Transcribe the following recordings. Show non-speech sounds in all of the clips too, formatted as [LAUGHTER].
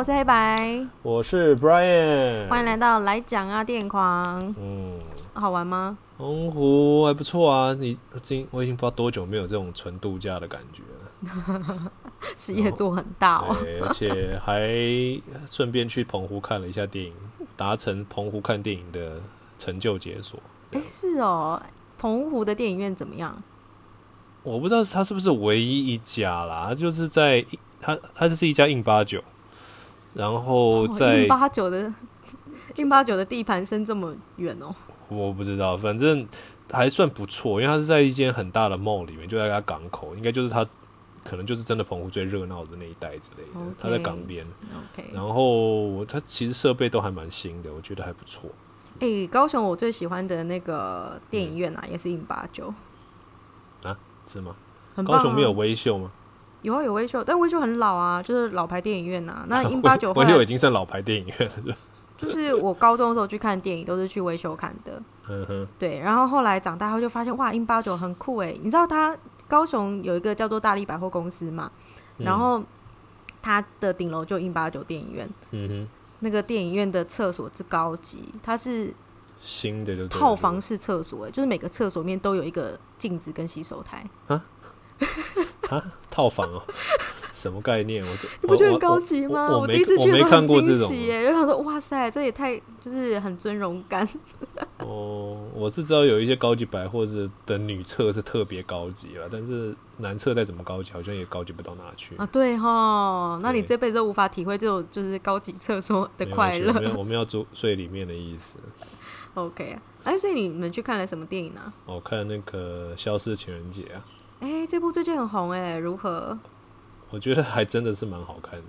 我是黑白，我是 Brian，欢迎来到来讲啊电影狂。嗯，好玩吗？澎湖还不错啊，你今我已经不知道多久没有这种纯度假的感觉了。[LAUGHS] 事业做很大哦，对，而且还顺便去澎湖看了一下电影，达成澎湖看电影的成就解锁。哎，是哦，澎湖的电影院怎么样？我不知道它是不是唯一一家啦，就是在它它就是一家印八九，然后在印八九的 [LAUGHS] 印八九的地盘伸这么远哦，我不知道，反正还算不错，因为它是在一间很大的 mall 里面，就在它港口，应该就是它可能就是真的澎湖最热闹的那一带之类的，它在港边然后它其实设备都还蛮新的，我觉得还不错。哎、欸，高雄我最喜欢的那个电影院啊，嗯、也是印八九啊。是吗？啊、高雄没有微秀吗？有啊，有威秀，但威秀很老啊，就是老牌电影院呐、啊。那 [LAUGHS] 英八九威秀已经算老牌电影院了，就是我高中的时候去看电影，都是去威秀看的。嗯哼。对，然后后来长大后就发现，哇，英八九很酷哎！你知道它高雄有一个叫做大力百货公司嘛？然后它的顶楼就英八九电影院。嗯哼。那个电影院的厕所之高级，它是。新的就套房式厕所，就是每个厕所面都有一个镜子跟洗手台啊 [LAUGHS] 啊！套房哦，什么概念？我你不觉得很高级吗？我，第一次去的时候很惊喜耶，就想说哇塞，这也太就是很尊荣感。哦，我是知道有一些高级百货是的女厕是特别高级了，但是男厕再怎么高级，好像也高级不到哪去啊。对哈，那你这辈子都无法体会这种就是高级厕所的快乐。我们要住睡里面的意思。[LAUGHS] OK 啊，哎，所以你们去看了什么电影呢？我看那个《消失情人节》啊。哎，这部最近很红哎，如何？我觉得还真的是蛮好看的。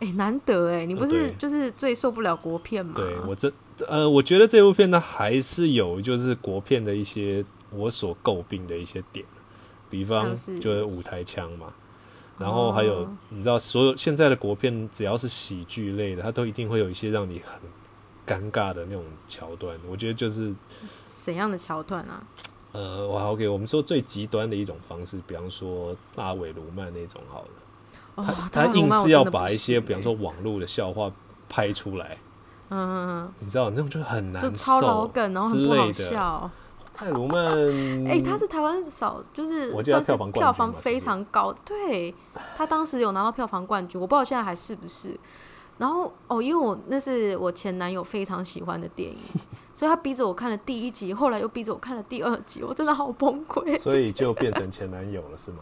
哎，难得哎，你不是就是最受不了国片吗？对，我这呃，我觉得这部片呢还是有就是国片的一些我所诟病的一些点，比方就是舞台腔嘛，然后还有你知道，所有现在的国片只要是喜剧类的，它都一定会有一些让你很。尴尬的那种桥段，我觉得就是怎样的桥段啊？呃，我 OK，我们说最极端的一种方式，比方说大尾卢曼那种好了，哦、他他硬是要把一些比方说网络的笑话拍出来，嗯你知道那种就很难受，就超老梗，然后很不好笑。泰卢曼，哎、欸，他是台湾少，就是算是票房非常高的，对，他当时有拿到票房冠军，我不知道现在还是不是。然后哦，因为我那是我前男友非常喜欢的电影，[LAUGHS] 所以他逼着我看了第一集，后来又逼着我看了第二集，我真的好崩溃。所以就变成前男友了，是吗？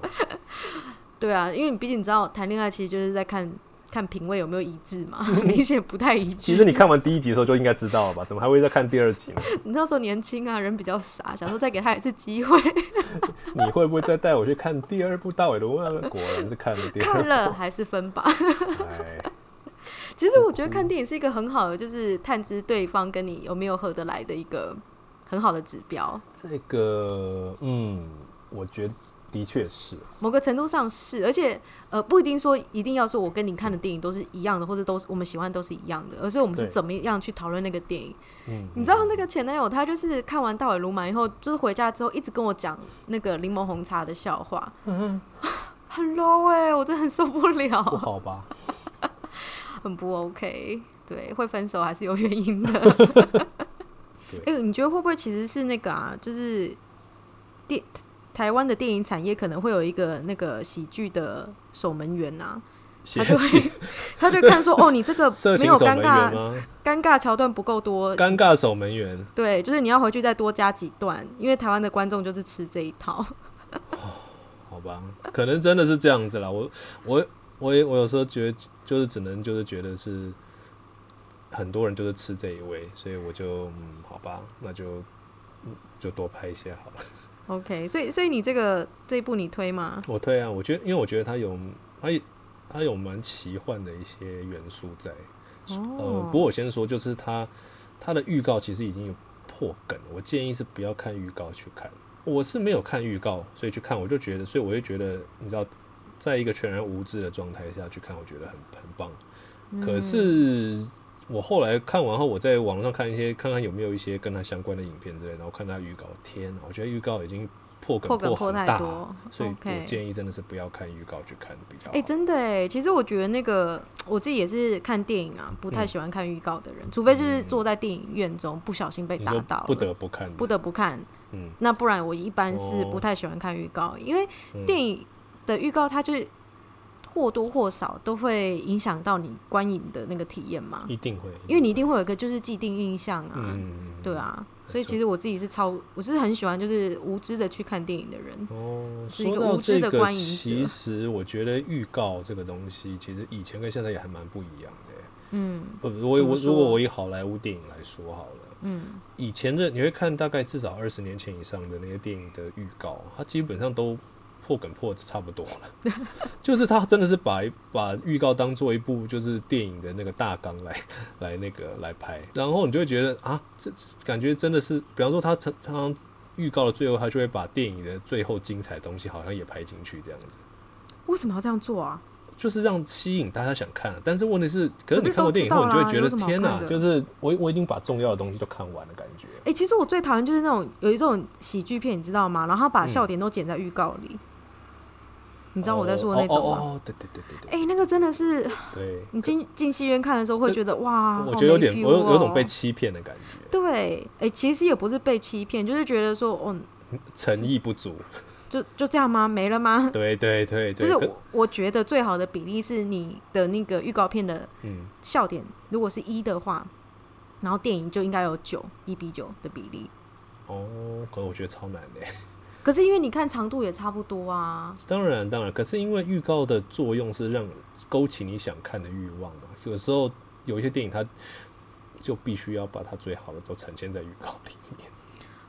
[LAUGHS] 对啊，因为你毕竟你知道，谈恋爱其实就是在看看品味有没有一致嘛，很 [LAUGHS] 明显不太一致。其实你看完第一集的时候就应该知道了吧？怎么还会再看第二集呢？你那时候年轻啊，人比较傻，想说再给他一次机会。你会不会再带我去看第二部大尾鲈鳗？果然是看了第二部，看了还是分吧。哎其实我觉得看电影是一个很好的，就是探知对方跟你有没有合得来的一个很好的指标。这个，嗯，我觉得的确是，某个程度上是，而且呃，不一定说一定要说我跟你看的电影都是一样的，或者都是我们喜欢都是一样的，而是我们是怎么样去讨论那个电影。嗯，你知道那个前男友他就是看完《大尾鲈鳗》以后，就是回家之后一直跟我讲那个柠檬红茶的笑话，嗯，[LAUGHS] 很 low 哎、欸，我真的很受不了。不好吧？很不 OK，对，会分手还是有原因的。[LAUGHS] 哎你觉得会不会其实是那个啊？就是电台湾的电影产业可能会有一个那个喜剧的守门员啊，他就会他就看说哦，你这个 [LAUGHS] 没有尴尬，尴尬桥段不够多，尴尬守门员。对，就是你要回去再多加几段，因为台湾的观众就是吃这一套。好吧，可能真的是这样子啦。我我我也我有时候觉得。就是只能就是觉得是很多人就是吃这一味，所以我就嗯，好吧，那就就多拍一些好了。OK，所以所以你这个这一部你推吗？我推啊，我觉得因为我觉得它有它它有蛮奇幻的一些元素在。哦。呃，不过我先说，就是它它的预告其实已经有破梗，我建议是不要看预告去看。我是没有看预告，所以去看我就觉得，所以我就觉得你知道。在一个全然无知的状态下去看，我觉得很很棒。可是我后来看完后，我在网上看一些，看看有没有一些跟他相关的影片之类的，然后看他预告，天，我觉得预告已经破梗破梗破太多，所以我建议真的是不要看预告去看比较好。哎、欸，真的哎，其实我觉得那个我自己也是看电影啊，不太喜欢看预告的人，嗯、除非就是坐在电影院中不小心被打到，不得不看，不得不看。嗯，那不然我一般是不太喜欢看预告，哦、因为电影的预告它就是。或多或少都会影响到你观影的那个体验嘛？一定会，因为你一定会有一个就是既定印象啊，嗯、对啊，所以其实我自己是超，我是很喜欢就是无知的去看电影的人哦，是一个无知的观影者。其实我觉得预告这个东西，其实以前跟现在也还蛮不一样的。嗯，我我我如果我以好莱坞电影来说好了，嗯，以前的你会看大概至少二十年前以上的那些电影的预告，它基本上都。破梗破差不多了，就是他真的是把把预告当做一部就是电影的那个大纲来来那个来拍，然后你就会觉得啊，这感觉真的是，比方说他常常预告的最后，他就会把电影的最后精彩的东西好像也拍进去这样子。为什么要这样做啊？就是让吸引大家想看，但是问题是，可是你看过电影后，你就会觉得天哪，就是我我已经把重要的东西都看完了感觉。哎、欸，其实我最讨厌就是那种有一种喜剧片，你知道吗？然后他把笑点都剪在预告里。嗯你知道我在说的那种吗？哦，对对对对对。哎、欸，那个真的是，对，你进进戏院看的时候会觉得哇，我觉得有点，我有有种被欺骗的感觉。对，哎、欸，其实也不是被欺骗，就是觉得说，哦，[LAUGHS] 诚意不足，[LAUGHS] 就就这样吗？没了吗？[LAUGHS] 对对对，就是我我觉得最好的比例是你的那个预告片的笑点，如果是一的话，然后电影就应该有九一比九的比例。哦，可能我觉得超难的。可是因为你看长度也差不多啊。当然当然，可是因为预告的作用是让勾起你想看的欲望嘛。有时候有一些电影，它就必须要把它最好的都呈现在预告里面。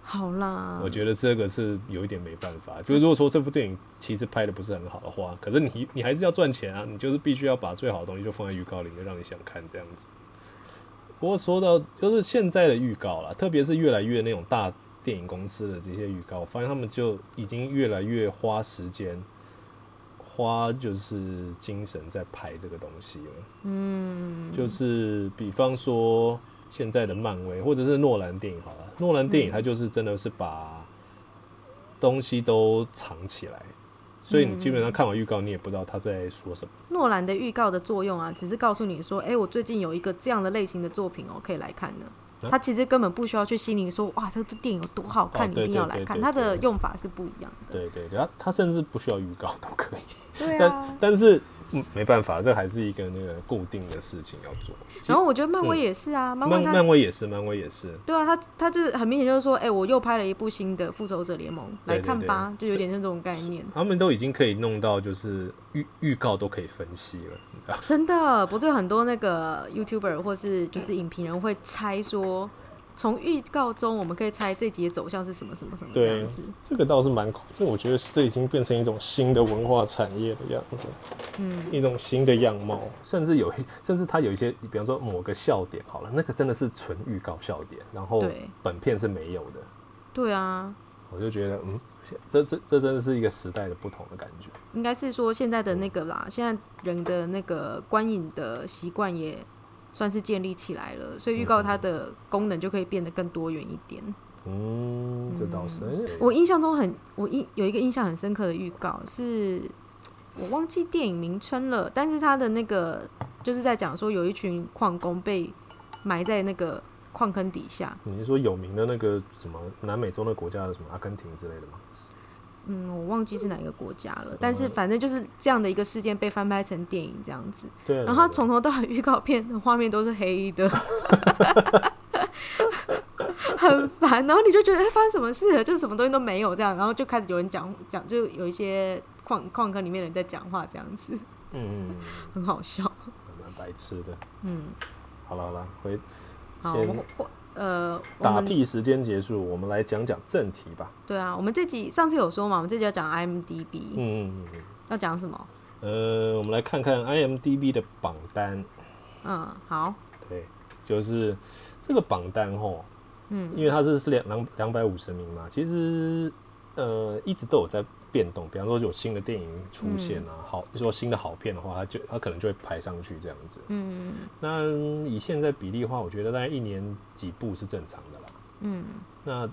好啦，我觉得这个是有一点没办法。就是如果说这部电影其实拍的不是很好的话，可是你你还是要赚钱啊，你就是必须要把最好的东西就放在预告里面，让你想看这样子。不过说到就是现在的预告啦，特别是越来越那种大。电影公司的这些预告，我发现他们就已经越来越花时间、花就是精神在拍这个东西了。嗯，就是比方说现在的漫威或者是诺兰电影好了，诺兰电影它就是真的是把东西都藏起来，所以你基本上看完预告，你也不知道他在说什么。诺兰的预告的作用啊，只是告诉你说，哎、欸，我最近有一个这样的类型的作品哦，可以来看的。他其实根本不需要去心灵说，哇，这个电影有多好看，你一定要来看。它的用法是不一样的。对对对，他他甚至不需要预告都可以。对啊。但但是嗯，没办法，这还是一个那个固定的事情要做。然后我觉得漫威也是啊，漫威漫威也是，漫威也是。对啊，他他就是很明显就是说，哎，我又拍了一部新的复仇者联盟，来看吧，就有点像这种概念。他们都已经可以弄到，就是预预告都可以分析了，你知道？真的，不是很多那个 YouTuber 或是就是影评人会猜说。从预告中，我们可以猜这集的走向是什么什么什么这样子。这个倒是蛮，这我觉得这已经变成一种新的文化产业的样子，嗯，一种新的样貌。甚至有，甚至它有一些，比方说某个笑点，好了，那个真的是纯预告笑点，然后本片是没有的。对啊，我就觉得，嗯，这这这真的是一个时代的不同的感觉。应该是说现在的那个啦，现在人的那个观影的习惯也。算是建立起来了，所以预告它的功能就可以变得更多元一点。嗯，这倒是。嗯、我印象中很，我印有一个印象很深刻的预告，是我忘记电影名称了，但是它的那个就是在讲说有一群矿工被埋在那个矿坑底下。你是说有名的那个什么南美洲的国家的什么阿根廷之类的吗？嗯，我忘记是哪一个国家了，但是反正就是这样的一个事件被翻拍成电影这样子。对。然后他从头到尾预告片的画面都是黑的，很烦。然后你就觉得，哎、欸，发生什么事了？就什么东西都没有这样。然后就开始有人讲讲，就有一些矿矿坑里面的人在讲话这样子。嗯，很好笑。蛮白痴的。嗯。好了好了，回。好。呃，打屁时间结束，我们来讲讲正题吧。对啊，我们这集上次有说嘛，我们这集要讲 IMDB。嗯嗯嗯。要讲什么？呃，我们来看看 IMDB 的榜单。嗯，好。对，就是这个榜单哦。嗯。因为它这是两两两百五十名嘛，其实呃一直都有在变动。比方说有新的电影出现啊，嗯、好，说新的好片的话，它就它可能就会排上去这样子。嗯。那以现在比例的话，我觉得大概一年几部是正常的啦。嗯。那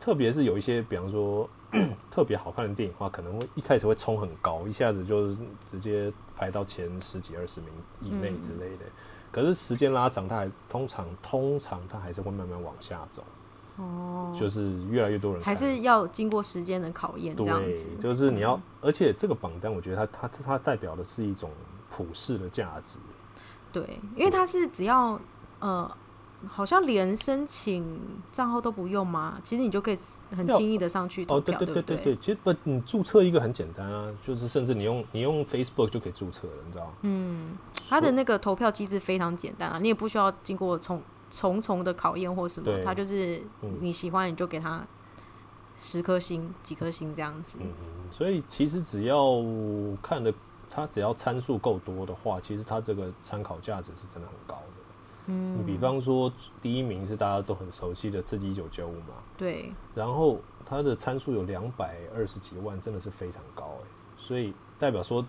特别是有一些，比方说 [CLEARS THROAT] 特别好看的电影的话，可能会一开始会冲很高，一下子就直接排到前十几二十名以内之类的。嗯、可是时间拉长，它还通常通常它还是会慢慢往下走。哦，就是越来越多人还是要经过时间的考验。对，就是你要，嗯、而且这个榜单，我觉得它它它代表的是一种普世的价值。对，因为它是只要呃。好像连申请账号都不用吗？其实你就可以很轻易的上去投票，哦，对对对对对。其实不，你注册一个很简单啊，就是甚至你用你用 Facebook 就可以注册了，你知道吗？嗯，它的那个投票机制非常简单啊，你也不需要经过重重重的考验或什么，他就是你喜欢你就给他十颗星、几颗星这样子。嗯，所以其实只要看的，他只要参数够多的话，其实他这个参考价值是真的很高的。嗯，你比方说第一名是大家都很熟悉的《刺激一九九五》嘛，对，然后它的参数有两百二十几万，真的是非常高哎，所以代表说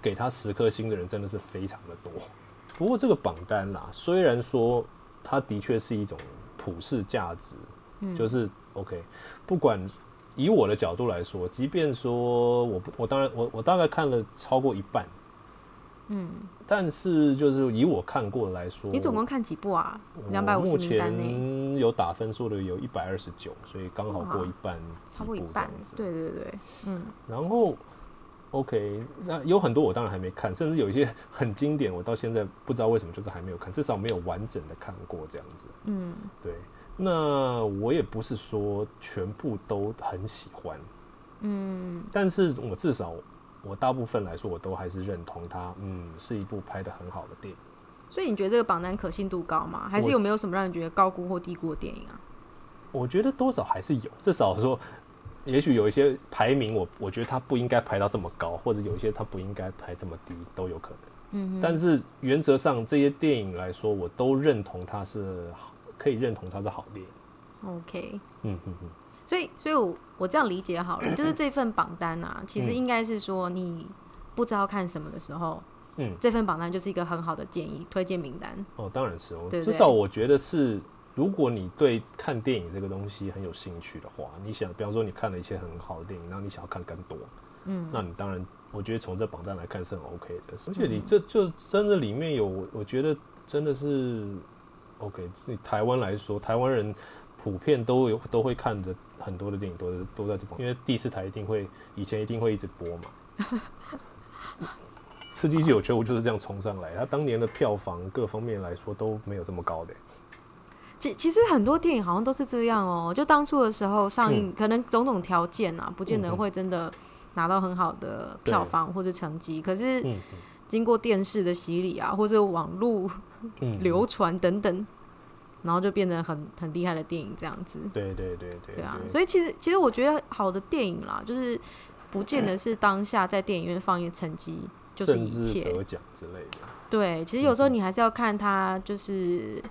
给他十颗星的人真的是非常的多。不过这个榜单啦，虽然说它的确是一种普世价值，嗯，就是 OK，不管以我的角度来说，即便说我我当然我我大概看了超过一半。嗯，但是就是以我看过来说，你总共看几部啊？两百五十目前有打分数的有一百二十九，所以刚好过一半，超过一半。对对对，嗯。然后，OK，那有很多我当然还没看，甚至有一些 [LAUGHS] 很经典，我到现在不知道为什么就是还没有看，至少没有完整的看过这样子。嗯，对。那我也不是说全部都很喜欢，嗯，但是我至少。我大部分来说，我都还是认同它，嗯，是一部拍的很好的电影。所以你觉得这个榜单可信度高吗？还是有没有什么让你觉得高估或低估的电影啊？我觉得多少还是有，至少说，也许有一些排名我，我我觉得它不应该排到这么高，或者有一些它不应该排这么低，都有可能。嗯哼。但是原则上这些电影来说，我都认同它是好，可以认同它是好电影。OK。嗯嗯嗯。所以，所以我我这样理解好了，就是这份榜单啊，其实应该是说你不知道看什么的时候，嗯，这份榜单就是一个很好的建议推荐名单。哦，当然是哦，至少我觉得是，如果你对看电影这个东西很有兴趣的话，你想，比方说你看了一些很好的电影，然后你想要看更多，嗯，那你当然，我觉得从这榜单来看是很 OK 的。而且你这就真的里面有，我觉得真的是 OK。你台湾来说，台湾人。普遍都有都会看的很多的电影都都在这边，因为第四台一定会以前一定会一直播嘛。[LAUGHS] 刺激一九九五就是这样冲上来，它当年的票房各方面来说都没有这么高的。其其实很多电影好像都是这样哦，就当初的时候上映，可能种种条件啊，不见得会真的拿到很好的票房或者成绩。可是经过电视的洗礼啊，或者网络流传等等。然后就变成很很厉害的电影这样子。对对对对。对啊，所以其实其实我觉得好的电影啦，就是不见得是当下在电影院放映成绩就是一切得奖之类的。对，其实有时候你还是要看它，就是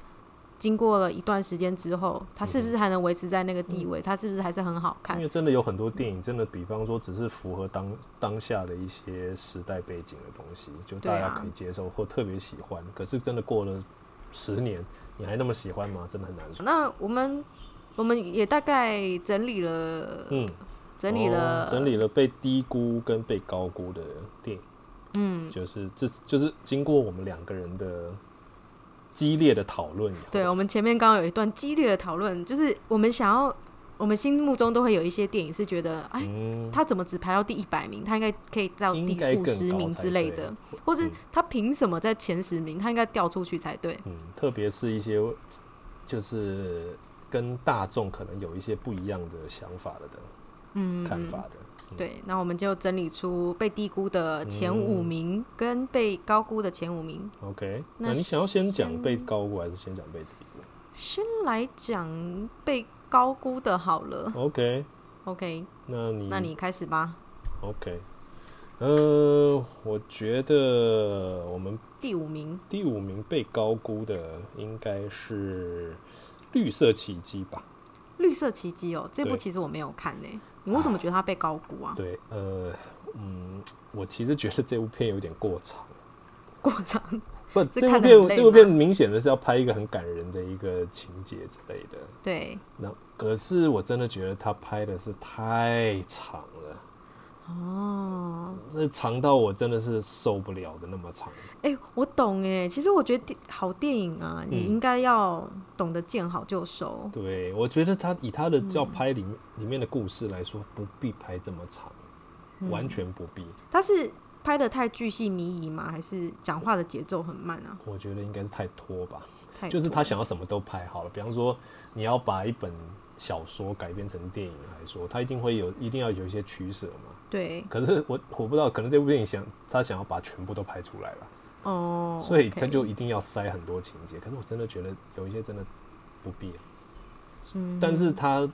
经过了一段时间之后，它是不是还能维持在那个地位？它是不是还是很好看？因为真的有很多电影，真的比方说只是符合当当下的一些时代背景的东西，就大家可以接受或特别喜欢。可是真的过了十年。你还那么喜欢吗？真的很难说。那我们我们也大概整理了，嗯，整理了、哦，整理了被低估跟被高估的电影，嗯，就是这就是经过我们两个人的激烈的讨论。对，我们前面刚刚有一段激烈的讨论，就是我们想要。我们心目中都会有一些电影是觉得，哎，他怎么只排到第一百名？他应该可以到第五十名之类的，或是他凭什么在前十名？他应该掉出去才对。嗯，特别是一些就是跟大众可能有一些不一样的想法的的，嗯，看法的。对，那我们就整理出被低估的前五名跟被高估的前五名。OK，那你想要先讲被高估还是先讲被低估？先来讲被。高估的好了，OK，OK，那你那你开始吧，OK，呃，我觉得我们第五名，第五名被高估的应该是《绿色奇迹》吧？绿色奇迹哦，这部其实我没有看呢。你为什么觉得它被高估啊？对，呃，嗯，我其实觉得这部片有点过长，[LAUGHS] 过长，不，[LAUGHS] 这部片这部片明显的是要拍一个很感人的一个情节之类的。对。那可是我真的觉得他拍的是太长了。哦。那长到我真的是受不了的那么长。哎、欸，我懂哎。其实我觉得好电影啊，你应该要懂得见好就收。嗯、对，我觉得他以他的要拍里面、嗯、里面的故事来说，不必拍这么长，嗯、完全不必。他是。拍的太巨细靡遗吗？还是讲话的节奏很慢啊？我觉得应该是太拖吧，拖。就是他想要什么都拍好了。比方说，你要把一本小说改编成电影来说，他一定会有，一定要有一些取舍嘛。对。可是我我不知道，可能这部电影想他想要把全部都拍出来了。哦。所以他就一定要塞很多情节。可是我真的觉得有一些真的不必。嗯。但是他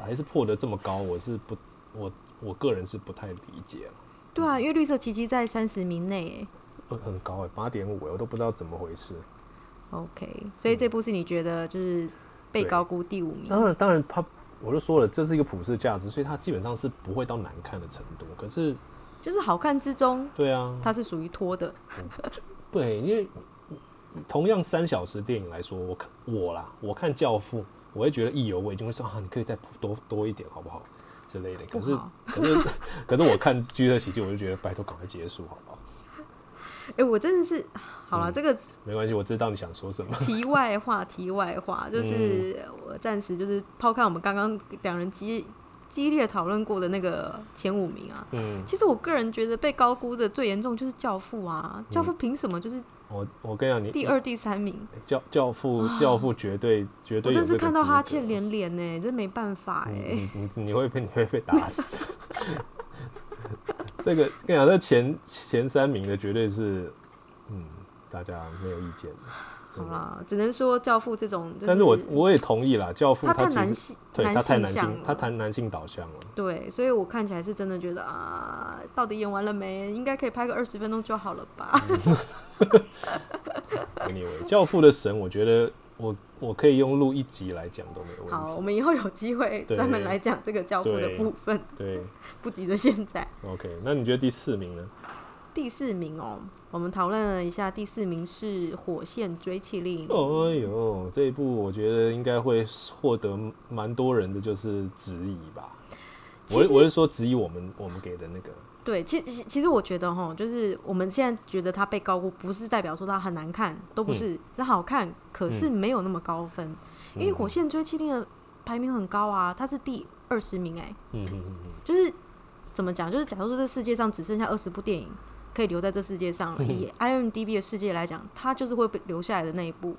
还是破得这么高，我是不，我我个人是不太理解了。对啊，因为绿色奇迹在三十名内，哎，很高哎，八点五哎，我都不知道怎么回事。OK，所以这部是你觉得就是被高估第五名？当然，当然，他我就说了，这是一个普世价值，所以它基本上是不会到难看的程度。可是，就是好看之中，对啊，它是属于拖的。对，因为同样三小时电影来说，我看我啦，我看《教父》，我会觉得意犹未尽，会说啊，你可以再多多一点，好不好？之类的，可是可是可是我看《巨色奇迹》，我就觉得拜托赶快结束，好不好？哎、欸，我真的是好了、嗯，这个没关系，我知道你想说什么。[LAUGHS] 题外话，题外话，就是我暂时就是抛开我们刚刚两人激激烈讨论过的那个前五名啊。嗯，其实我个人觉得被高估的最严重就是《教父》啊，《教父》凭什么就是？我我跟你讲，你第二、第三名，教教父教父绝对绝对，我真是看到哈欠连连呢，真没办法哎。你你你会被你会被打死。[LAUGHS] 这个跟你讲，这前前三名的绝对是，嗯，大家没有意见。好啦，只能说教父这种，但是我我也同意啦，教父他太男性，对他太男性，他太男性导向了。对，所以我看起来是真的觉得啊，到底演完了没？应该可以拍个二十分钟就好了吧。[LAUGHS] Anyway，教父的神，我觉得我我可以用录一集来讲都没有问题。好，我们以后有机会专门来讲这个教父的部分。对，[LAUGHS] 不急着现在。OK，那你觉得第四名呢？第四名哦，我们讨论了一下，第四名是《火线追气令》。哎呦，这一部我觉得应该会获得蛮多人的就是质疑吧。我我是说质疑我们我们给的那个。对，其实其实我觉得哈，就是我们现在觉得它被高估，不是代表说它很难看，都不是，是、嗯、好看，可是没有那么高分。嗯、因为《火线追气令》的排名很高啊，它是第二十名哎。嗯嗯嗯。就是怎么讲？就是假如说这世界上只剩下二十部电影。可以留在这世界上了。以 IMDB 的世界来讲，它就是会被留下来的那一部，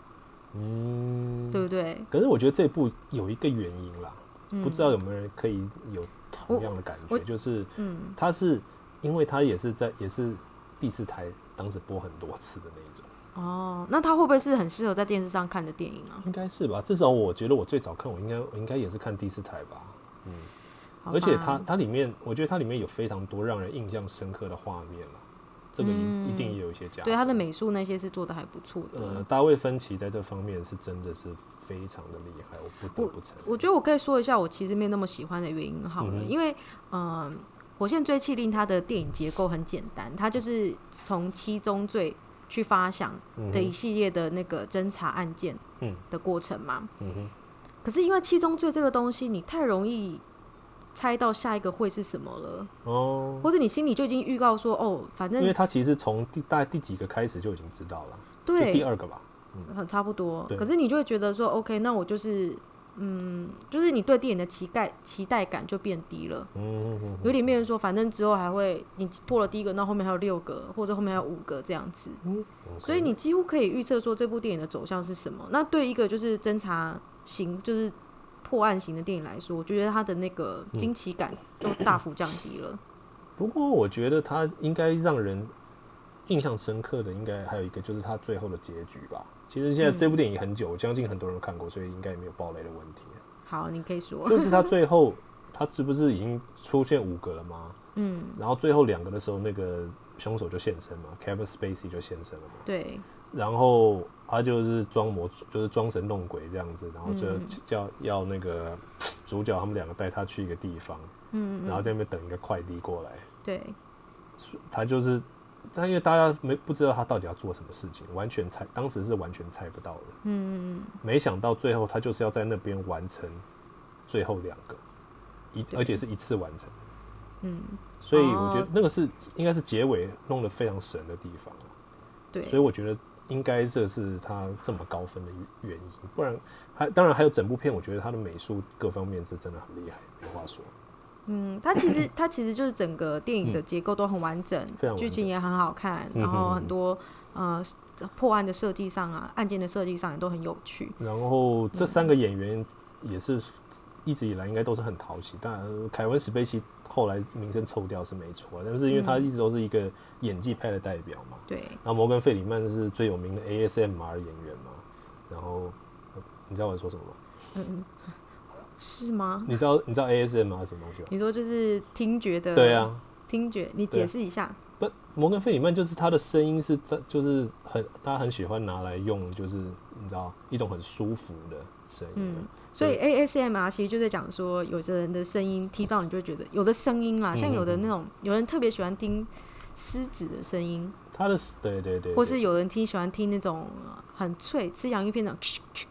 嗯，对不对？可是我觉得这部有一个原因啦，嗯、不知道有没有人可以有同样的感觉，就是，嗯，它是因为它也是在也是第四台当时播很多次的那一种。哦，那它会不会是很适合在电视上看的电影啊？应该是吧，至少我觉得我最早看，我应该我应该也是看第四台吧，嗯，而且它它里面，我觉得它里面有非常多让人印象深刻的画面了。这个一定也有一些加、嗯、对他的美术那些是做的还不错的。呃，大卫芬奇在这方面是真的是非常的厉害，我不得不承认。我觉得我可以说一下我其实没那么喜欢的原因好了，嗯、因为嗯、呃，《火线追缉令》它的电影结构很简单，它就是从七宗罪去发想的一系列的那个侦查案件的过程嘛。嗯哼。可是因为七宗罪这个东西，你太容易。猜到下一个会是什么了哦，或者你心里就已经预告说哦，反正因为他其实从第大概第几个开始就已经知道了，对，第二个吧，嗯，差不多。可是你就会觉得说，OK，那我就是，嗯，就是你对电影的期待期待感就变低了，嗯，有点变成说，反正之后还会你破了第一个，那后面还有六个，或者后面还有五个这样子，嗯，所以你几乎可以预测说这部电影的走向是什么。那对一个就是侦查型就是。破案型的电影来说，我觉得它的那个惊奇感就大幅降低了。不过，我觉得它应该让人印象深刻的，应该还有一个就是它最后的结局吧。其实现在这部电影很久，我相信很多人都看过，所以应该也没有爆雷的问题。好，你可以说，就是他最后他是不是已经出现五个了吗？嗯，然后最后两个的时候，那个凶手就现身嘛，Kevin Spacey 就现身了嘛。对。然后他就是装模，就是装神弄鬼这样子，然后就叫要那个主角他们两个带他去一个地方，嗯，然后在那边等一个快递过来，对，他就是但因为大家没不知道他到底要做什么事情，完全猜，当时是完全猜不到的。嗯嗯嗯。没想到最后他就是要在那边完成最后两个，一而且是一次完成。嗯。所以我觉得那个是应该是结尾弄得非常神的地方。对。所以我觉得应该这是他这么高分的原因，不然还当然还有整部片，我觉得他的美术各方面是真的很厉害，没话说。嗯，他其实 [CLEARS THROAT] 他其实就是整个电影的结构都很完整，剧、嗯、情也很好看，然后很多呃破案的设计上啊，案件的设计上也都很有趣。然后这三个演员也是一直以来应该都是很讨喜，当然凯文史贝西后来名声臭掉是没错，但是因为他一直都是一个演技派的代表嘛。对、嗯。然后摩根费里曼是最有名的 ASMR 演员嘛，然后你知道我在说什么吗？嗯嗯。是吗？你知道你知道 ASMR 是什么东西吗？你说就是听觉的，对啊，听觉，你解释一下。不，摩根费里曼就是他的声音是，他就是很他很喜欢拿来用，就是你知道一种很舒服的声音。嗯，所以 ASMR 其实就在讲说，有的人的声音听到你就会觉得有的声音啦，像有的那种有人特别喜欢听狮子的声音，他的对对对，或是有人听喜欢听那种很脆吃洋芋片那种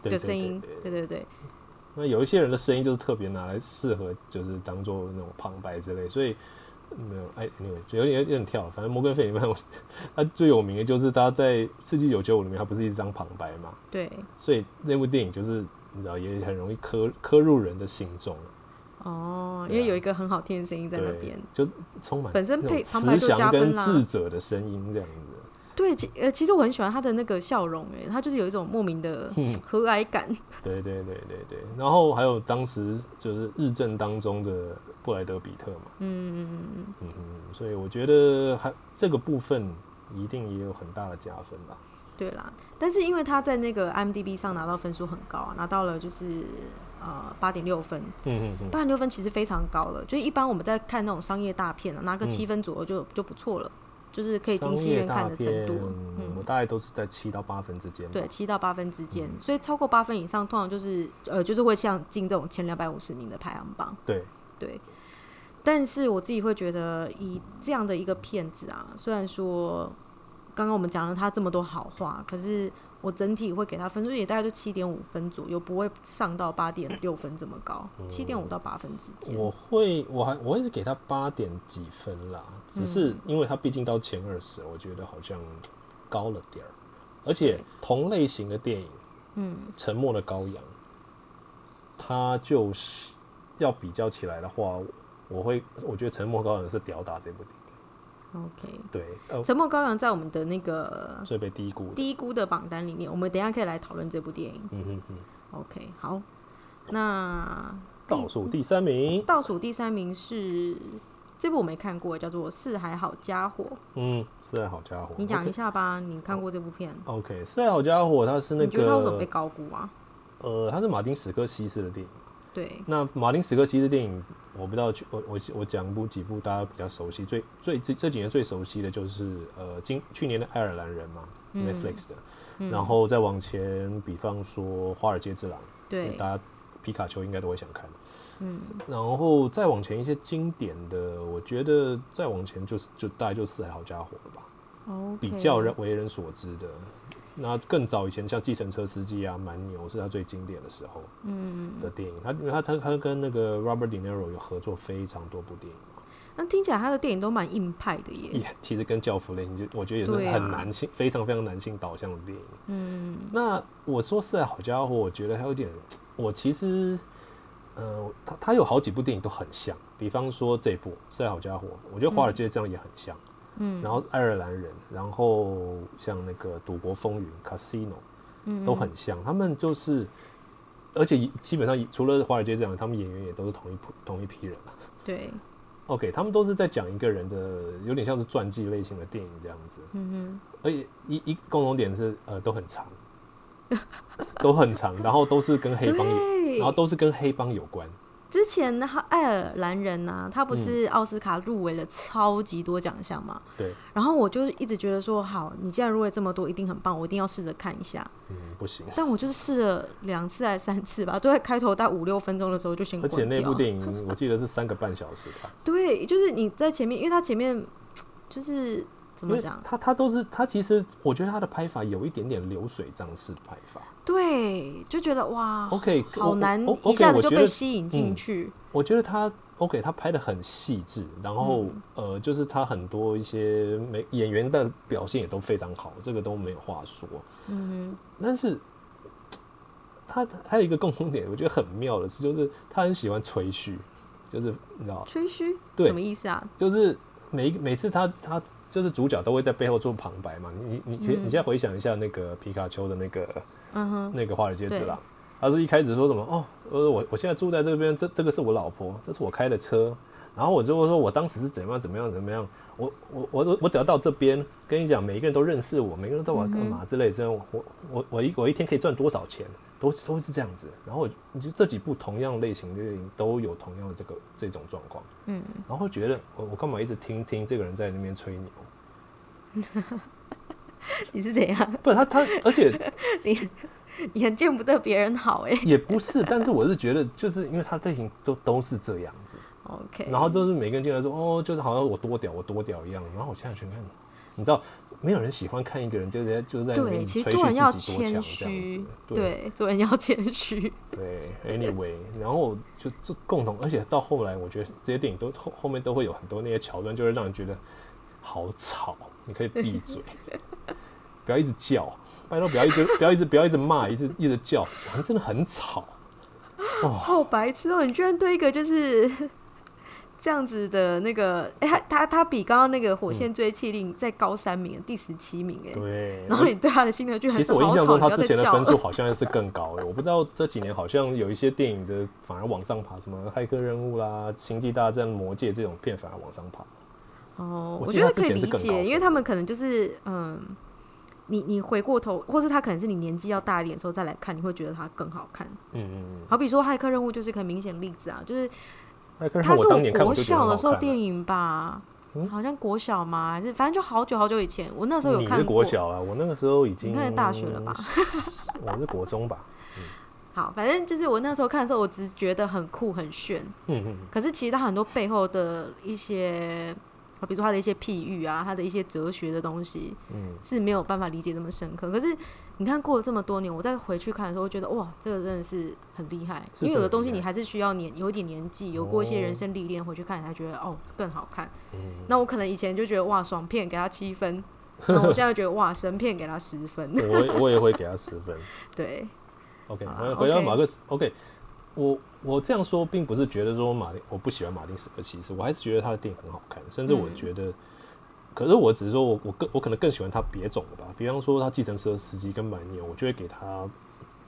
的声音，对对对。那有一些人的声音就是特别拿来适合，就是当做那种旁白之类，所以没有哎，anyway 有点有点跳。反正摩根费里曼他最有名的就是他在《世纪九九五》里面，他不是一直当旁白嘛？对。所以那部电影就是你知道，也很容易刻刻入人的心中。哦，因为有一个很好听的声音在那边，就充满本身配旁白就加分啦。跟智者的声音这样子。对，其呃，其实我很喜欢他的那个笑容，哎，他就是有一种莫名的和蔼感。对对对对对，然后还有当时就是日政当中的布莱德比特嘛，嗯嗯嗯嗯嗯所以我觉得还这个部分一定也有很大的加分吧。对啦，但是因为他在那个 IMDB 上拿到分数很高啊，拿到了就是呃八点六分，嗯嗯八点六分其实非常高了，就一般我们在看那种商业大片啊，拿个七分左右就、嗯、就不错了。就是可以进戏院看的程度，嗯，我大概都是在七到八分之间。对，七到八分之间，嗯，所以超过八分以上，通常就是呃，就是会像进这种前两百五十名的排行榜。对对，但是我自己会觉得，以这样的一个片子啊，虽然说刚刚我们讲了他这么多好话，可是。我整体会给他分数也大概就七点五分左右，不会上到八点六分这么高，七点五到八分之间。我会，我还我会是给他八点几分啦，只是因为他毕竟到前二十，我觉得好像高了点儿。而且同类型的电影，嗯，《沉默的羔羊》，它就是要比较起来的话，我会我觉得《沉默羔羊》是屌打这部电影。OK，对，呃，《沉默羔羊》在我们的那个最被低估低估的榜单里面，我们等一下可以来讨论这部电影。嗯嗯嗯，OK，好，那倒数第三名，倒数第三名是这部我没看过，叫做《四海好家伙》。嗯，《四海好家伙》，你讲一下吧，你看过这部片？OK，《四海好家伙》它是那个，你觉得它为什么被高估啊？呃，它是马丁·史科西斯的电影。对，那马丁·史科西斯电影，我不知道，我我我讲部几部大家比较熟悉，最最这这几年最熟悉的就是呃，今去年的《爱尔兰人》嘛、嗯、，Netflix 的、嗯，然后再往前，比方说《华尔街之狼》，对，大家皮卡丘应该都会想看，嗯，然后再往前一些经典的，我觉得再往前就是就大概就四海好家伙了吧，okay. 比较人为人所知的。那更早以前，像计程车司机啊、蛮牛是他最经典的时候，嗯，的电影。他因为他他他跟那个 Robert De Niro 有合作非常多部电影嘛。那听起来他的电影都蛮硬派的耶。Yeah, 其实跟教父类型，就我觉得也是很男性、啊、非常非常男性导向的电影。嗯，那我说实在好家伙，我觉得他有点，[TSK] 我其实，呃，他他有好几部电影都很像，比方说这部《四海好家伙》，我觉得华尔街这样也很像。嗯嗯，然后爱尔兰人，然后像那个赌博风云 Casino，嗯，都很像。他们就是，而且基本上除了华尔街这样，他们演员也都是同一同一批人嘛。对。OK，他们都是在讲一个人的，有点像是传记类型的电影这样子。嗯哼。而且一一共同点是，呃，都很长，[LAUGHS] 都很长，然后都是跟黑帮有，然后都是跟黑帮有关。之前他爱尔兰人呐、啊，他不是奥斯卡入围了超级多奖项嘛？对。然后我就一直觉得说，好，你既然入围这么多，一定很棒，我一定要试着看一下。嗯，不行。但我就是试了两次还是三次吧，都在开头大概五六分钟的时候就先。而且那部电影我记得是三个半小时吧。[LAUGHS] 对，就是你在前面，因为他前面就是怎么讲？他他都是他其实我觉得他的拍法有一点点流水账式拍法。对，就觉得哇，OK，好难一下子就被吸引进去。我觉得他 OK，他拍的很细致，然后、嗯、呃，就是他很多一些美演员的表现也都非常好，这个都没有话说。嗯哼，但是他还有一个共同点，我觉得很妙的是，就是他很喜欢吹嘘，就是你知道吹嘘对什么意思啊？就是每每次他他。就是主角都会在背后做旁白嘛，你你你你现在回想一下那个皮卡丘的那个，嗯哼，那个华尔街之狼，他是一开始说什么哦，呃我我现在住在这边，这这个是我老婆，这是我开的车，然后我就会说我当时是怎么样怎么样怎么样，我我我我只要到这边跟你讲，每一个人都认识我，每个人都我干嘛之类这样，我我我一我一天可以赚多少钱？都都是这样子，然后你就这几部同样类型的电影都有同样的这个这种状况，嗯，然后觉得我我干嘛一直听听这个人在那边吹牛？[LAUGHS] 你是怎样？不是他他，而且 [LAUGHS] 你你很见不得别人好哎，也不是，但是我是觉得就是因为他类型都都是这样子，OK，然后都是每个人进来说哦，就是好像我多屌我多屌一样，然后我现在去看，你知道。没有人喜欢看一个人就在就在那边吹嘘自己多强这样子，对，做人要谦虚。对，anyway，然后就这共同，而且到后来，我觉得这些电影都后后面都会有很多那些桥段，就会让人觉得好吵。你可以闭嘴，不要一直叫，拜托不要一直不要一直不要一直骂，一直一直叫，好像真的很吵。哦，好白痴哦！你居然对一个就是。[LAUGHS] 这样子的那个，哎、欸，他他他比刚刚那个《火线追气令》再高三名，嗯、第十七名，哎，对。然后你对他的心得就很其实我印象中他之前的分数好像是更高的，我不知道这几年好像有一些电影的反而往上爬，什么《骇客任务》啦，《星际大战》、《魔戒》这种片反而往上爬。哦，我觉得可以理解，因为他们可能就是嗯，你你回过头，或是他可能是你年纪要大一点的时候再来看，你会觉得他更好看。嗯嗯嗯。好比说《骇客任务》就是很明显例子啊，就是。他是我国小的时候电影吧，嗯、好像国小嘛，还是反正就好久好久以前，我那时候有看过。你是国小啊，我那个时候已经应该大学了吧？[LAUGHS] 我是国中吧。嗯、[LAUGHS] 好，反正就是我那时候看的时候，我只是觉得很酷很炫。嗯嗯。可是其实它很多背后的一些。比如说他的一些譬喻啊，他的一些哲学的东西，嗯，是没有办法理解那么深刻。可是你看过了这么多年，我再回去看的时候，我觉得哇，这个真的是很厉害。因为有的东西你还是需要年有一点年纪，有过一些人生历练，回去看才觉得哦更好看。嗯，那我可能以前就觉得哇爽片给他七分，那我现在觉得哇神片给他十分。[LAUGHS] 我我也会给他十分。对。OK，回到马克思。OK。我我这样说，并不是觉得说马丁我不喜欢马丁史克西斯，我还是觉得他的电影很好看，甚至我觉得，嗯、可是我只是说我我更我可能更喜欢他别种的吧，比方说他计程车司机跟蛮牛，我就会给他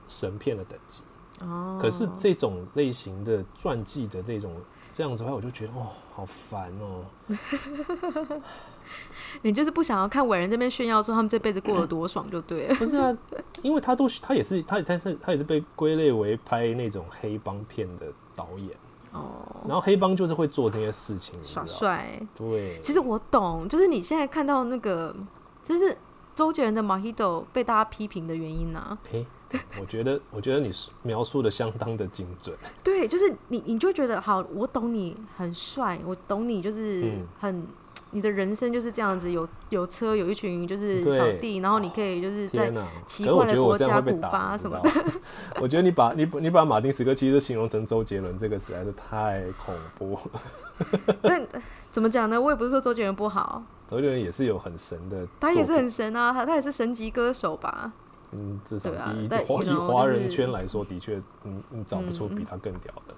神片的等级。哦，可是这种类型的传记的那种这样子的话，我就觉得哦，好烦哦。[LAUGHS] [LAUGHS] 你就是不想要看伟人这边炫耀说他们这辈子过得多爽就对了。[LAUGHS] 不是啊，因为他都他也是他他是他也是被归类为拍那种黑帮片的导演哦。然后黑帮就是会做那些事情耍帅。对，其实我懂，就是你现在看到那个，就是周杰伦的《Mojito》被大家批评的原因呢、啊？哎、欸，我觉得 [LAUGHS] 我觉得你描述的相当的精准。对，就是你你就觉得好，我懂你很帅，我懂你就是很。嗯你的人生就是这样子，有有车，有一群就是小弟，然后你可以就是在奇怪的国家古巴什么的。[LAUGHS] 我觉得你把你你把马丁史柯其实形容成周杰伦，这个实在是太恐怖了。[LAUGHS] 那怎么讲呢？我也不是说周杰伦不好，周杰伦也是有很神的，他也是很神啊，他他也是神级歌手吧？嗯，至少以华以华人圈来说，的确，嗯，你找不出比他更屌的。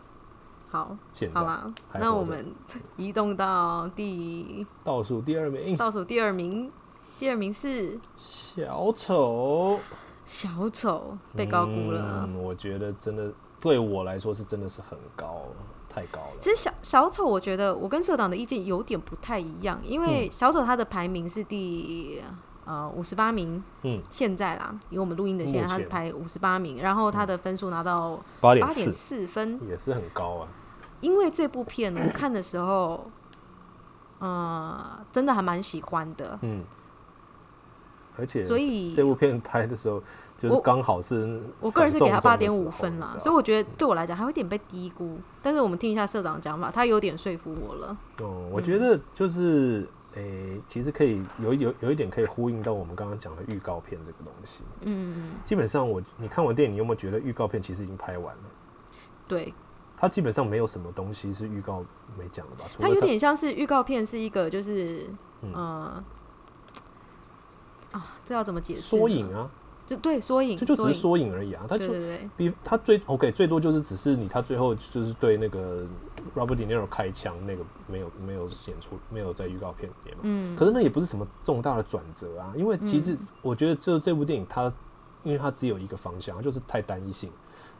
好，好吧，那我们移动到第倒数第二名。倒数第二名，第二名是小丑。小丑被高估了。嗯，我觉得真的对我来说是真的是很高，太高了。其实小小丑，我觉得我跟社长的意见有点不太一样，因为小丑他的排名是第呃五十八名。嗯，现在啦，以我们录音的现在，他是排五十八名，然后他的分数拿到八点四分，也是很高啊。因为这部片我 [COUGHS] 看的时候，呃，真的还蛮喜欢的。嗯，而且所以这部片拍的时候，就是刚好是我，我个人是给他八点五分啦，所以我觉得对我来讲还有点被低估。但是我们听一下社长的讲法，他有点说服我了。哦，我觉得就是诶、欸，其实可以有有有一点可以呼应到我们刚刚讲的预告片这个东西。嗯，基本上我你看完电影，你有没有觉得预告片其实已经拍完了？对，它基本上没有什么东西是预告没讲的吧？它，有点像是预告片是一个就是、嗯、呃啊，这要怎么解释？缩影啊。就对缩影，这就只是缩影而已啊。它就比它最 OK 最多就是只是你他最后就是对那个 Robert De Niro 开枪那个没有没有演出没有在预告片里面嘛。嗯。可是那也不是什么重大的转折啊，因为其实我觉得就这部电影它因为它只有一个方向，就是太单一性，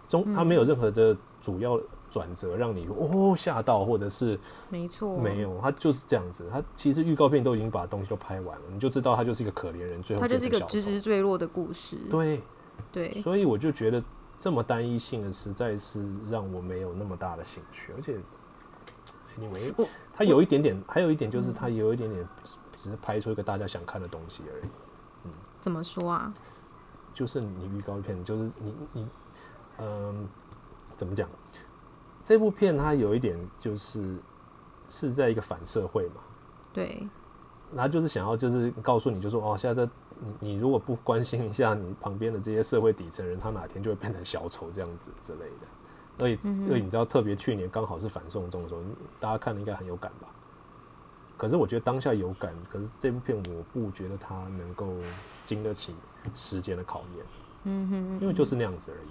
中它没有任何的主要。转折让你哦吓到，或者是没错，没有，他就是这样子。他其实预告片都已经把东西都拍完了，你就知道他就是一个可怜人，最后他就是一个直直坠落的故事。对对，所以我就觉得这么单一性的实在是让我没有那么大的兴趣。而且你没，他有一点点，还有一点就是他有一点点只是拍出一个大家想看的东西而已。嗯，怎么说啊？就是你预告片，就是你你嗯，怎么讲？这部片它有一点就是是在一个反社会嘛，对，然后就是想要就是告诉你，就说哦，现在你你如果不关心一下你旁边的这些社会底层人，他哪天就会变成小丑这样子之类的。所以，所以你知道，特别去年刚好是反送中的时候，大家看了应该很有感吧？可是我觉得当下有感，可是这部片我不觉得它能够经得起时间的考验。嗯哼，因为就是那样子而已。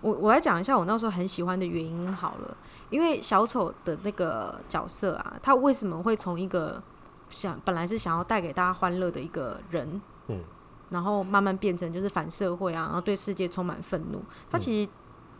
我我来讲一下我那时候很喜欢的原因好了，因为小丑的那个角色啊，他为什么会从一个想本来是想要带给大家欢乐的一个人，嗯，然后慢慢变成就是反社会啊，然后对世界充满愤怒。他其实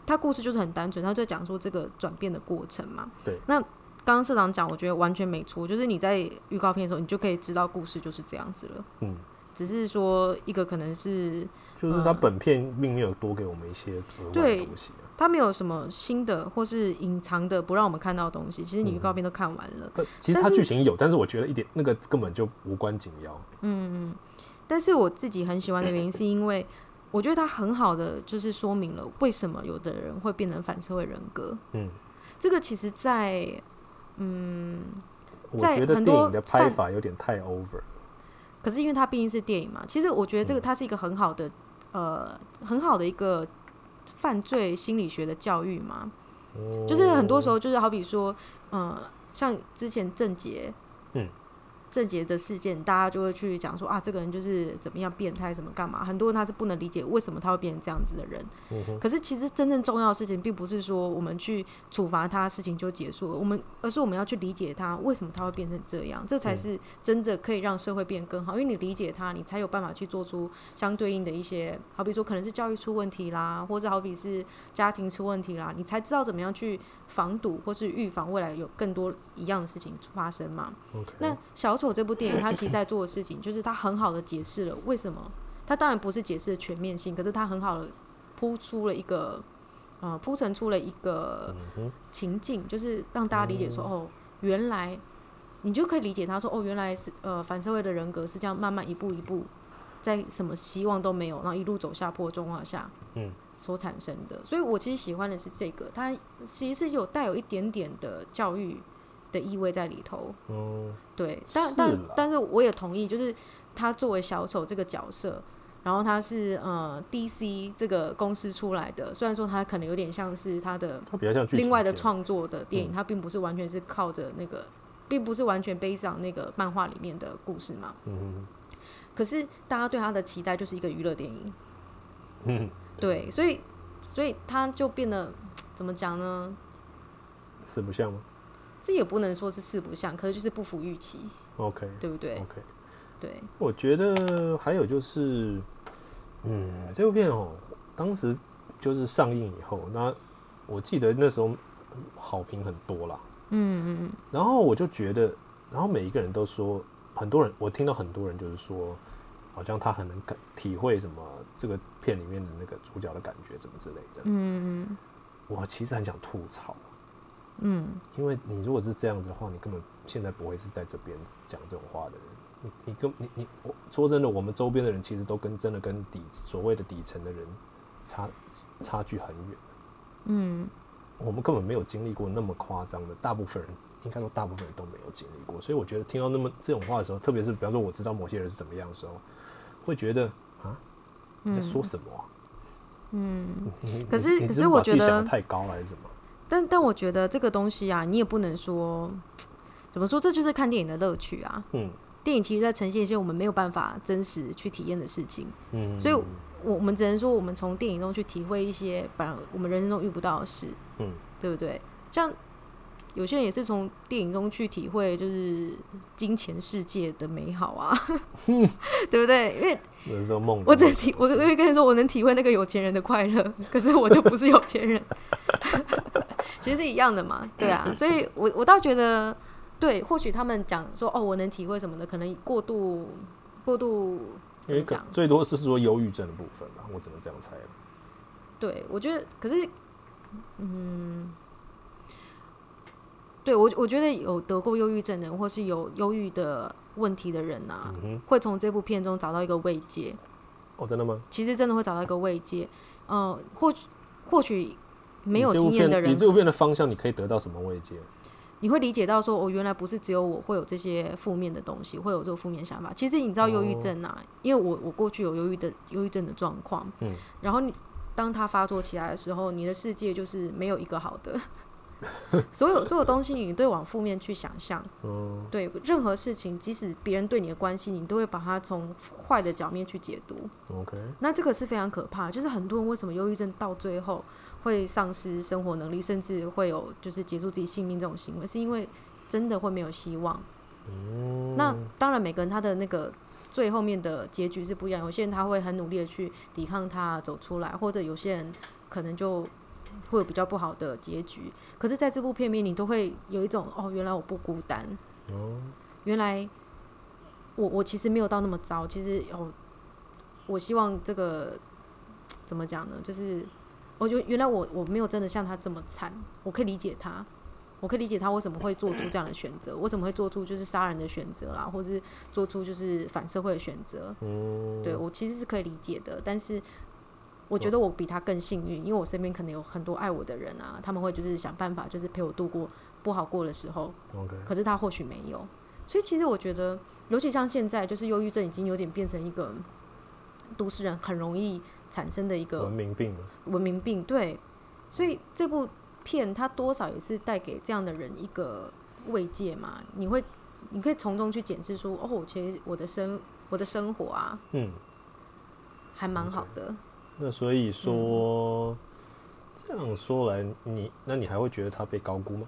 他故事就是很单纯，他就讲说这个转变的过程嘛。对。那刚刚社长讲，我觉得完全没错，就是你在预告片的时候，你就可以知道故事就是这样子了。嗯。只是说一个可能是，就是他本片并没有多给我们一些额外的东西，他没有什么新的或是隐藏的不让我们看到的东西。其实你预告片都看完了，嗯、其实他剧情有，但是我觉得一点那个根本就无关紧要。嗯嗯，但是我自己很喜欢的原因是因为我觉得他很好的就是说明了为什么有的人会变成反社会人格。嗯，这个其实在嗯，在我觉得电影的拍法有点太 over。可是因为它毕竟是电影嘛，其实我觉得这个它是一个很好的，嗯、呃，很好的一个犯罪心理学的教育嘛。哦、就是很多时候，就是好比说，呃，像之前郑捷，嗯。正结的事件，大家就会去讲说啊，这个人就是怎么样变态，什么干嘛？很多人他是不能理解为什么他会变成这样子的人。嗯、可是其实真正重要的事情，并不是说我们去处罚他，事情就结束了。我们而是我们要去理解他为什么他会变成这样，这才是真的可以让社会变更好。因为你理解他，你才有办法去做出相对应的一些，好比说可能是教育出问题啦，或者好比是家庭出问题啦，你才知道怎么样去防堵或是预防未来有更多一样的事情发生嘛。那小丑这部电影，他其实在做的事情，就是他很好的解释了为什么。他当然不是解释的全面性，可是他很好的铺出了一个，呃，铺陈出了一个情境，就是让大家理解说，哦，原来你就可以理解他说，哦，原来是呃反社会的人格是这样慢慢一步一步，在什么希望都没有，然后一路走下坡状况下，嗯，所产生的。所以我其实喜欢的是这个，它其实是有带有一点点的教育。的意味在里头，嗯，对，但但但是我也同意，就是他作为小丑这个角色，然后他是呃 DC 这个公司出来的，虽然说他可能有点像是他的，他比较像另外的创作的电影，他并不是完全是靠着那个，并不是完全背上那个漫画里面的故事嘛，嗯，可是大家对他的期待就是一个娱乐电影，嗯，对，所以所以他就变得 [TSK] 怎么讲呢？四不像吗？这也不能说是四不像，可是就是不符预期。OK，对不对？OK，对。我觉得还有就是，嗯，这部片哦，当时就是上映以后，那我记得那时候好评很多啦。嗯嗯嗯。然后我就觉得，然后每一个人都说，很多人我听到很多人就是说，好像他很能感体会什么这个片里面的那个主角的感觉，什么之类的。嗯嗯。我其实很想吐槽。嗯，因为你如果是这样子的话，你根本现在不会是在这边讲这种话的人。你你跟你你我说真的，我们周边的人其实都跟真的跟底所谓的底层的人差差距很远。嗯，我们根本没有经历过那么夸张的，大部分人应该说大部分人都没有经历过，所以我觉得听到那么这种话的时候，特别是比方说我知道某些人是怎么样的时候，会觉得啊，你在说什么啊？嗯，可是可是我觉得太高了还是什么？但但我觉得这个东西啊，你也不能说怎么说，这就是看电影的乐趣啊。嗯，电影其实在呈现一些我们没有办法真实去体验的事情。嗯，所以我们只能说，我们从电影中去体会一些，反而我们人生中遇不到的事。嗯，对不对？像有些人也是从电影中去体会，就是金钱世界的美好啊，[LAUGHS] 对不对？因为有时候梦，我只能体，我可以跟你说，我能体会那个有钱人的快乐，可是我就不是有钱人，[LAUGHS] 其实是一样的嘛，对啊。[LAUGHS] 所以我我倒觉得，对，或许他们讲说，哦，我能体会什么的，可能过度过度，因为最多是说忧郁症的部分吧，我只能这样猜。对，我觉得，可是，嗯。对我，我觉得有得过忧郁症的人，或是有忧郁的问题的人啊，嗯、会从这部片中找到一个慰藉。哦，真的吗？其实真的会找到一个慰藉。嗯、呃，或或许没有经验的人，你这部片的方向，你可以得到什么慰藉？你会理解到说，哦、原来不是只有我会有这些负面的东西，会有这个负面想法。其实你知道忧郁症啊，哦、因为我我过去有忧郁的忧郁症的状况，嗯，然后你当它发作起来的时候，你的世界就是没有一个好的。[LAUGHS] 所有所有东西，你都往负面去想象。嗯，对，任何事情，即使别人对你的关系，你都会把它从坏的角面去解读。OK，那这个是非常可怕。就是很多人为什么忧郁症到最后会丧失生活能力，甚至会有就是结束自己性命这种行为，是因为真的会没有希望。嗯，那当然，每个人他的那个最后面的结局是不一样。有些人他会很努力的去抵抗他走出来，或者有些人可能就。会有比较不好的结局，可是在这部片里面，你都会有一种哦，原来我不孤单，哦，原来我我其实没有到那么糟，其实哦，我希望这个怎么讲呢？就是我就原来我我没有真的像他这么惨，我可以理解他，我可以理解他为什么会做出这样的选择，为什么会做出就是杀人的选择啦，或是做出就是反社会的选择，嗯，对我其实是可以理解的，但是。我觉得我比他更幸运，因为我身边可能有很多爱我的人啊，他们会就是想办法，就是陪我度过不好过的时候。Okay. 可是他或许没有，所以其实我觉得，尤其像现在，就是忧郁症已经有点变成一个都市人很容易产生的一个文明病。文明病，对。所以这部片它多少也是带给这样的人一个慰藉嘛。你会，你可以从中去检视说，哦，其实我的生我的生活啊，嗯，还蛮好的。Okay. 那所以说，嗯、这样说来，你那你还会觉得他被高估吗？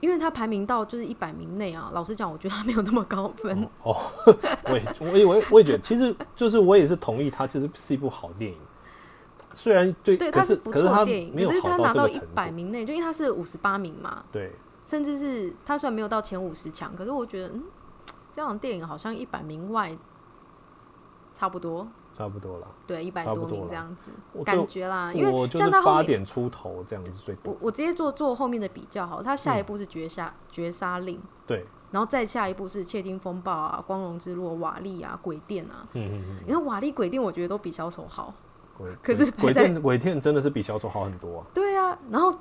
因为他排名到就是一百名内啊。老实讲，我觉得他没有那么高分。哦，哦我也我也我也我也觉得，其实就是我也是同意，他其实是一部好电影。虽然对，对，他是不错的电影，可是他拿到一百名内，就因为他是五十八名嘛。对，甚至是他虽然没有到前五十强，可是我觉得，嗯，这样的电影好像一百名外差不多。差不多了，对，一百多名这样子，感觉啦，因为像他八点出头这样子最多。我我直接做做后面的比较好，他下一步是绝杀、嗯、绝杀令，对，然后再下一步是窃听风暴啊、光荣之路、瓦力啊、鬼电啊，嗯嗯嗯，你看瓦力、鬼电，我觉得都比小丑好，鬼可是鬼电鬼店真的是比小丑好很多啊。对啊，然后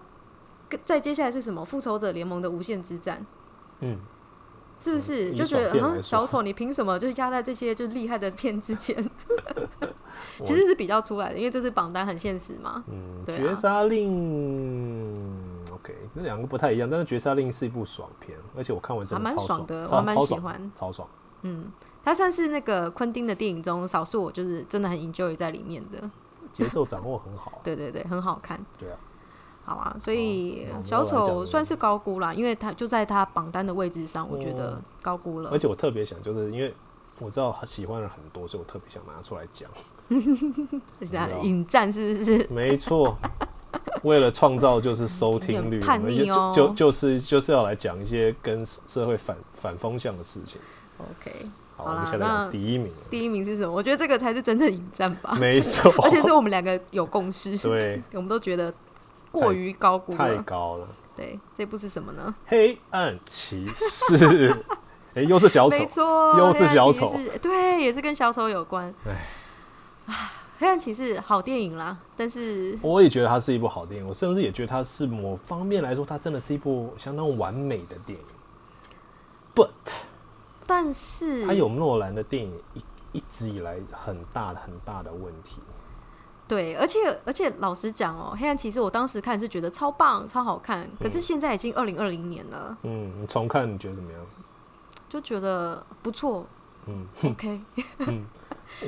再接下来是什么？复仇者联盟的无限之战，嗯。是不是就觉得啊，小丑你凭什么就是压在这些就厉害的片之前？[LAUGHS] 其实是比较出来的，因为这次榜单很现实嘛。嗯，绝杀令，OK，这两个不太一样，但是绝杀令是一部爽片，而且我看完真的还蛮爽的，我蛮喜欢，超爽。嗯，它算是那个昆汀的电影中少数我就是真的很 enjoy 在里面的，节奏掌握很好。[LAUGHS] 对对对，很好看。对啊。好啊，所以小丑算是高估啦，因为他就在他榜单的位置上，我觉得高估了。而且我特别想，就是因为我知道他喜欢人很多，所以我特别想拿出来讲。[LAUGHS] 这样引战是不是？[LAUGHS] 没错，为了创造就是 [LAUGHS] 收听率，叛逆哦，就就是就是要来讲一些跟社会反反风向的事情。OK，好，我们现在讲第一名。第一名是什么？我觉得这个才是真正引战吧。没错，而且是我们两个有共识。对，我们都觉得。过于高估了，太高了。对，这部是什么呢？黑暗骑士。哎、欸，又是小丑，没错，又是小丑。对，也是跟小丑有关。哎，黑暗骑士好电影啦，但是我也觉得它是一部好电影，我甚至也觉得它是某方面来说，它真的是一部相当完美的电影。But，但是它有诺兰的电影一一直以来很大很大的问题。对，而且而且老实讲哦，黑暗骑士我当时看是觉得超棒、超好看，可是现在已经二零二零年了。嗯，你重看你觉得怎么样？就觉得不错。嗯，OK。[LAUGHS] 嗯，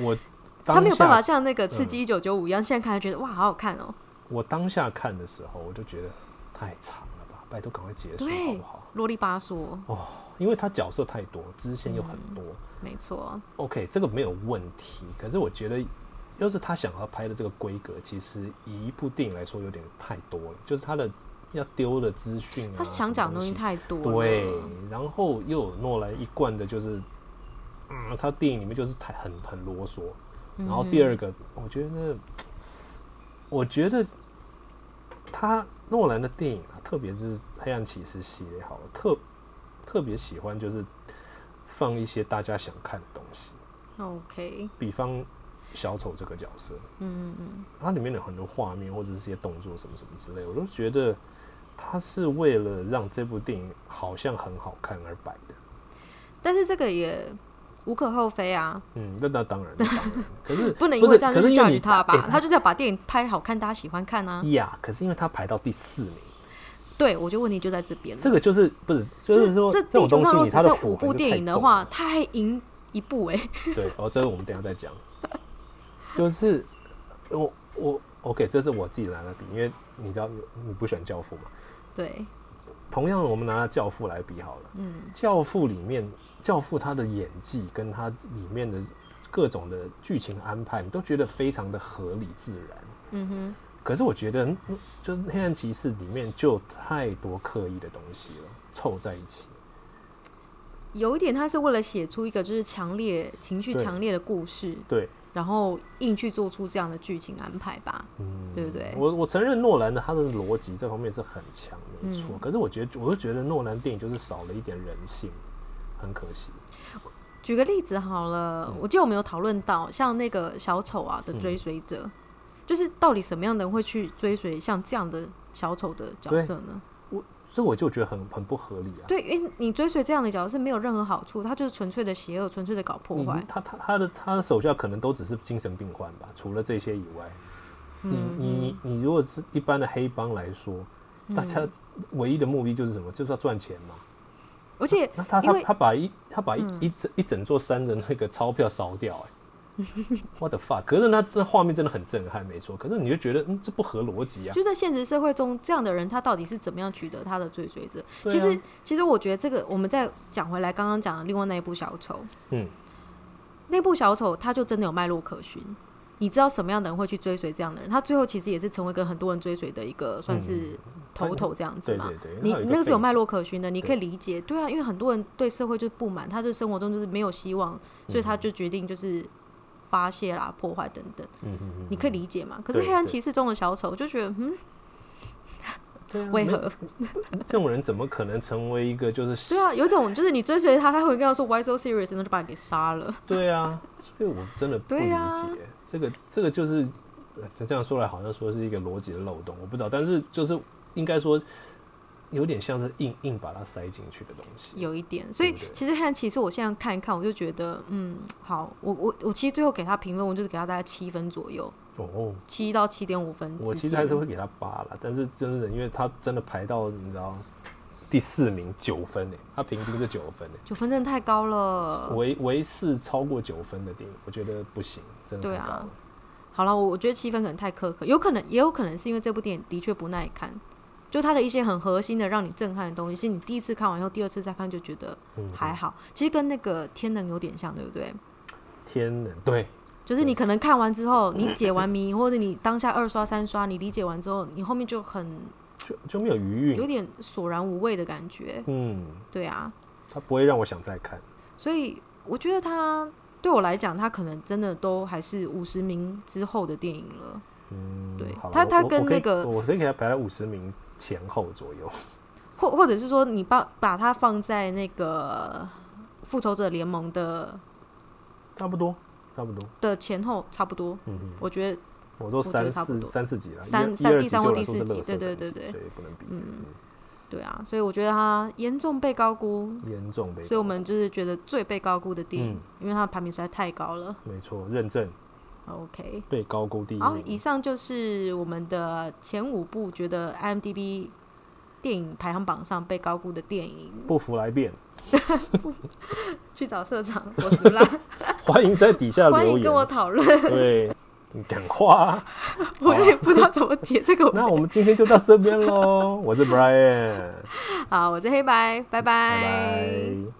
我。[LAUGHS] 他没有办法像那个《刺激一九九五》一样，嗯、现在看还觉得哇，好好看哦。我当下看的时候，我就觉得太长了吧，拜托赶快结束好不好？啰里吧嗦哦，因为他角色太多，支线又很多，嗯、没错。OK，这个没有问题。可是我觉得，要是他想要拍的这个规格，其实以一部电影来说，有点太多了。就是他的要丢的资讯啊，他想讲的东西太多了。对，然后又有诺兰一贯的，就是嗯，他电影里面就是太很很啰嗦。然后第二个，我觉得，我觉得他诺兰的电影啊，特别是《黑暗骑士》系列，好了，特特别喜欢就是放一些大家想看的东西。OK，比方小丑这个角色，嗯嗯嗯，它里面有很多画面或者是一些动作什么什么之类，我都觉得他是为了让这部电影好像很好看而摆的。但是这个也。无可厚非啊，嗯，那那当然，当然，可是不能因为这样就去教育他吧？他就是要把电影拍好看，大家喜欢看啊。呀，可是因为他排到第四名，对，我觉得问题就在这边。这个就是不是，就是说这种东西，你他的五部电影的话，他还赢一部哎。对，哦，这个我们等下再讲。就是我我 OK，这是我自己拿的比，因为你知道你不喜欢教父嘛？对。同样，我们拿教父来比好了。嗯，教父里面。教父他的演技跟他里面的各种的剧情安排，你都觉得非常的合理自然。嗯哼。可是我觉得，就《黑暗骑士》里面就太多刻意的东西了，凑在一起。有一点，他是为了写出一个就是强烈情绪强烈的故事，对，然后硬去做出这样的剧情安排吧。嗯，对不对？我我承认诺兰的他的逻辑这方面是很强，没错。嗯。可是我觉得，我就觉得诺兰电影就是少了一点人性。很可惜。举个例子好了，嗯、我记得我们有讨论到，像那个小丑啊的追随者，嗯、就是到底什么样的人会去追随像这样的小丑的角色呢？我这我就觉得很很不合理啊。对，因为你追随这样的角色是没有任何好处，他就是纯粹的邪恶，纯粹的搞破坏。他他他的他的手下可能都只是精神病患吧？除了这些以外，嗯、你你你如果是一般的黑帮来说，大家唯一的目的就是什么？就是要赚钱嘛。而且，那他他他把一他把一一整一整座山的那个钞票烧掉，哎 [LAUGHS] what the fuck！可是那这画面真的很震撼，没错。可是你就觉得，嗯，这不合逻辑啊。就在现实社会中，这样的人他到底是怎么样取得他的追随者？其实，其实我觉得这个，我们再讲回来，刚刚讲的另外那一部小丑，嗯，那部小丑他就真的有脉络可循。你知道什么样的人会去追随这样的人？他最后其实也是成为一个很多人追随的一个算是头头这样子嘛。你那个是有脉络可循的，你可以理解。对啊，因为很多人对社会就是不满，他这生活中就是没有希望，所以他就决定就是发泄啦、破坏等等。嗯嗯嗯你可以理解嘛？可是黑暗骑士中的小丑，我就觉得嗯，为何 [LAUGHS] 这种人怎么可能成为一个就是？对啊，有一种就是你追随他，他会跟他说 Why so serious，然后就把你给杀了。对啊，所以我真的不理解。这个这个就是，这样说来好像说是一个逻辑的漏洞，我不知道，但是就是应该说有点像是硬硬把它塞进去的东西，有一点。所以其实看，其实我现在看一看，我就觉得，嗯，好，我我我其实最后给他评分，我就是给他大概七分左右，哦，七到七点五分。我其实还是会给他八了，但是真的，因为他真的排到你知道第四名九分诶，他平均是九分诶，九分真的太高了，唯唯四超过九分的电影，我觉得不行。真的对啊，好了，我我觉得七分可能太苛刻，有可能也有可能是因为这部电影的确不耐看，就它的一些很核心的让你震撼的东西，是你第一次看完以后，第二次再看就觉得还好。嗯、其实跟那个天能有点像，对不对？天能对，就是你可能看完之后，你解完谜，或者你当下二刷三刷，你理解完之后，你后面就很就就没有余韵，有点索然无味的感觉。嗯，对啊，它不会让我想再看，所以我觉得它。对我来讲，他可能真的都还是五十名之后的电影了。嗯，对，他他跟那个我可以给他排在五十名前后左右，[LAUGHS] 或或者是说，你把把它放在那个复仇者联盟的差不多差不多的前后差不多。嗯嗯，我觉得我都三四三四集了，三三第三或第四集，对对对对，所以不能比。嗯，对啊，所以我觉得他严重被高估，严重被，所以我们就是觉得最被高估的电影，因为它的排名实在太高了。没错，认证。OK，被高估第一。好，以上就是我们的前五部觉得 IMDB 电影排行榜上被高估的电影。不服来辩，[LAUGHS] 去找社长，我是啦。[LAUGHS] 欢迎在底下留言，欢迎跟我讨论。对，你讲话，[LAUGHS] 我有点不知道怎么解这个。那我们今天就到这边喽。我是 Brian，好，我是黑白，拜拜。拜拜。